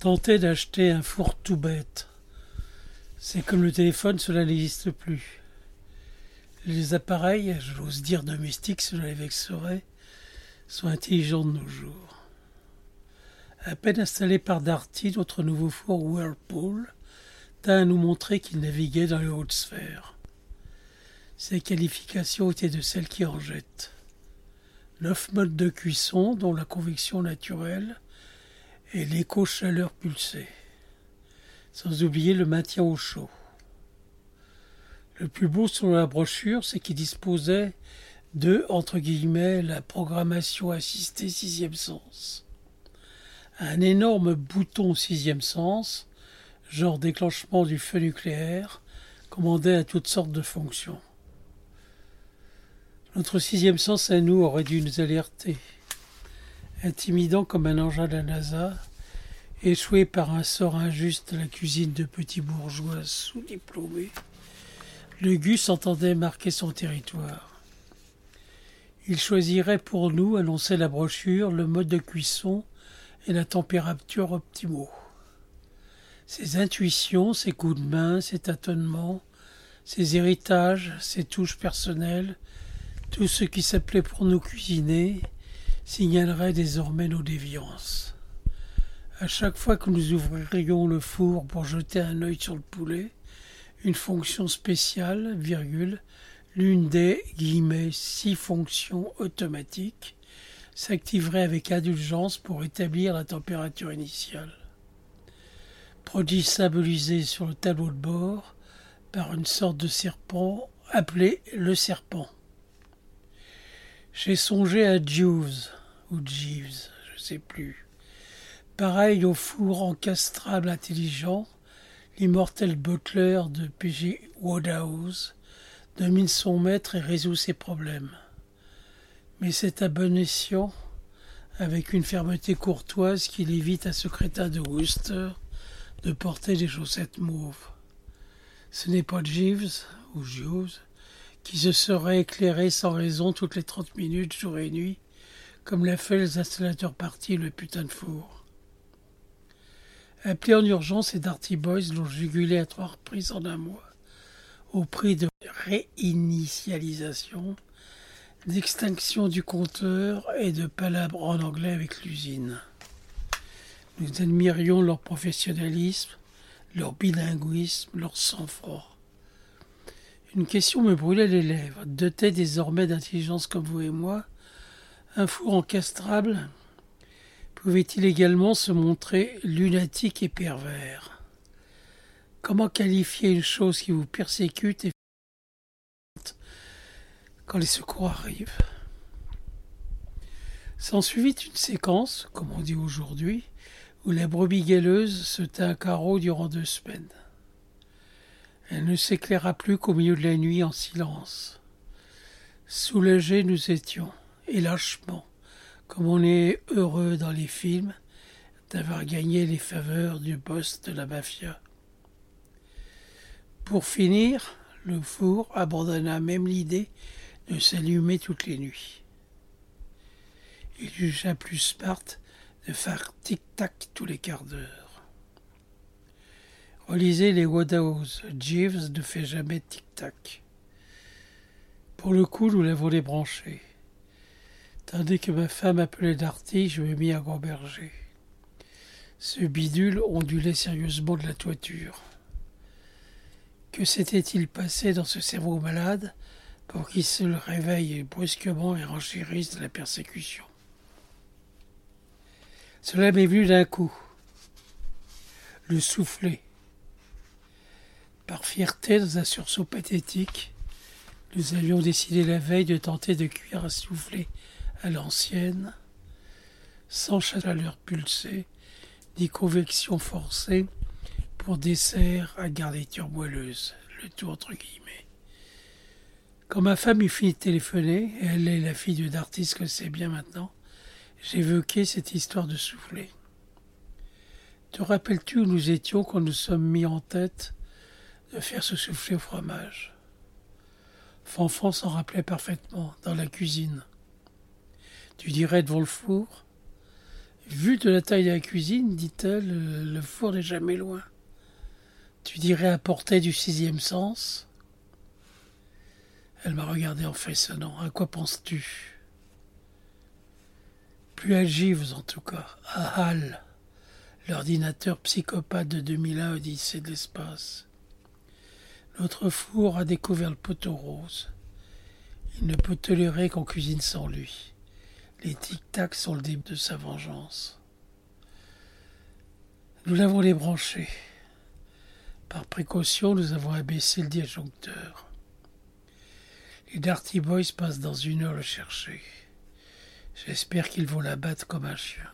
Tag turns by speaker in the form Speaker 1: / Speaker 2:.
Speaker 1: Tenter d'acheter un four tout bête. C'est comme le téléphone, cela n'existe plus. Les appareils, j'ose dire domestiques, cela les vexerait, sont intelligents de nos jours. À peine installé par Darty, notre nouveau four Whirlpool tint à nous montrer qu'il naviguait dans les hautes sphères. Ses qualifications étaient de celles qui en jettent. Neuf modes de cuisson, dont la convection naturelle et l'éco-chaleur pulsée sans oublier le maintien au chaud. Le plus beau sur la brochure, c'est qu'il disposait de, entre guillemets, la programmation assistée sixième sens. Un énorme bouton sixième sens, genre déclenchement du feu nucléaire, commandait à toutes sortes de fonctions. Notre sixième sens à nous aurait dû nous alerter. Intimidant comme un engin de la NASA, Échoué par un sort injuste à la cuisine de petits bourgeois sous-diplômés, le Gus entendait marquer son territoire. Il choisirait pour nous, annonçait la brochure, le mode de cuisson et la température optimaux. Ses intuitions, ses coups de main, ses tâtonnements, ses héritages, ses touches personnelles, tout ce qui s'appelait pour nous cuisiner, signalerait désormais nos déviances. À chaque fois que nous ouvririons le four pour jeter un œil sur le poulet, une fonction spéciale, virgule, l'une des guillemets six fonctions automatiques, s'activerait avec indulgence pour établir la température initiale. Produit symbolisé sur le tableau de bord par une sorte de serpent appelé le serpent. J'ai songé à Jeeves ou Jeeves, je sais plus Pareil au four encastrable intelligent, l'immortel butler de P.G. Wodehouse domine son maître et résout ses problèmes. Mais c'est à bon escient, avec une fermeté courtoise qu'il évite à ce crétin de Worcester de porter des chaussettes mauves. Ce n'est pas Jeeves ou Jeeves qui se serait éclairé sans raison toutes les trente minutes, jour et nuit, comme l'a fait les installateurs partis le putain de four. Appelé en urgence, et Darty Boys l'ont jugulé à trois reprises en un mois, au prix de réinitialisation, d'extinction du compteur et de palabres en anglais avec l'usine. Nous admirions leur professionnalisme, leur bilinguisme, leur sang-froid. Une question me brûlait les lèvres. Doté désormais d'intelligence comme vous et moi, un four encastrable pouvait-il également se montrer lunatique et pervers? Comment qualifier une chose qui vous persécute et quand les secours arrivent? S'ensuivit une séquence, comme on dit aujourd'hui, où la brebis gaileuse se tint carreau durant deux semaines. Elle ne s'éclaira plus qu'au milieu de la nuit en silence. Soulagés nous étions, et lâchement, comme on est heureux dans les films d'avoir gagné les faveurs du boss de la mafia. Pour finir, le four abandonna même l'idée de s'allumer toutes les nuits. Il jugea plus smart de faire tic-tac tous les quarts d'heure. Relisez les Woodhouse. Jeeves ne fait jamais tic-tac. Pour le coup, nous l'avons débranché. Tandis que ma femme appelait Darty, je me mis à gamberger. Ce bidule ondulait sérieusement de la toiture. Que s'était-il passé dans ce cerveau malade pour qu'il se réveille brusquement et renchérisse de la persécution? Cela m'est venu d'un coup. Le souffler. Par fierté, dans un sursaut pathétique, nous avions décidé la veille de tenter de cuire à souffler à l'ancienne, sans chaleur pulsée, ni convection forcée, pour dessert à garniture moelleuse, le tout entre guillemets. Quand ma femme eut fini de téléphoner, elle est la fille de d'artiste que c'est bien maintenant, j'évoquai cette histoire de souffler. Te rappelles-tu où nous étions quand nous sommes mis en tête de faire ce souffler au fromage Fanfan s'en rappelait parfaitement, dans la cuisine. Tu dirais devant le four Vu de la taille de la cuisine, dit-elle, le four n'est jamais loin. Tu dirais à portée du sixième sens Elle m'a regardé en frissonnant. À quoi penses-tu? Plus agives en tout cas. À HAL, l'ordinateur psychopathe de 2001 Odyssée de l'espace. Notre four a découvert le poteau rose. Il ne peut tolérer qu'on cuisine sans lui. Les tic-tacs sont le début de sa vengeance. Nous l'avons débranché. Par précaution, nous avons abaissé le disjoncteur. Les Darty Boys passent dans une heure le chercher. J'espère qu'ils vont la battre comme un chien.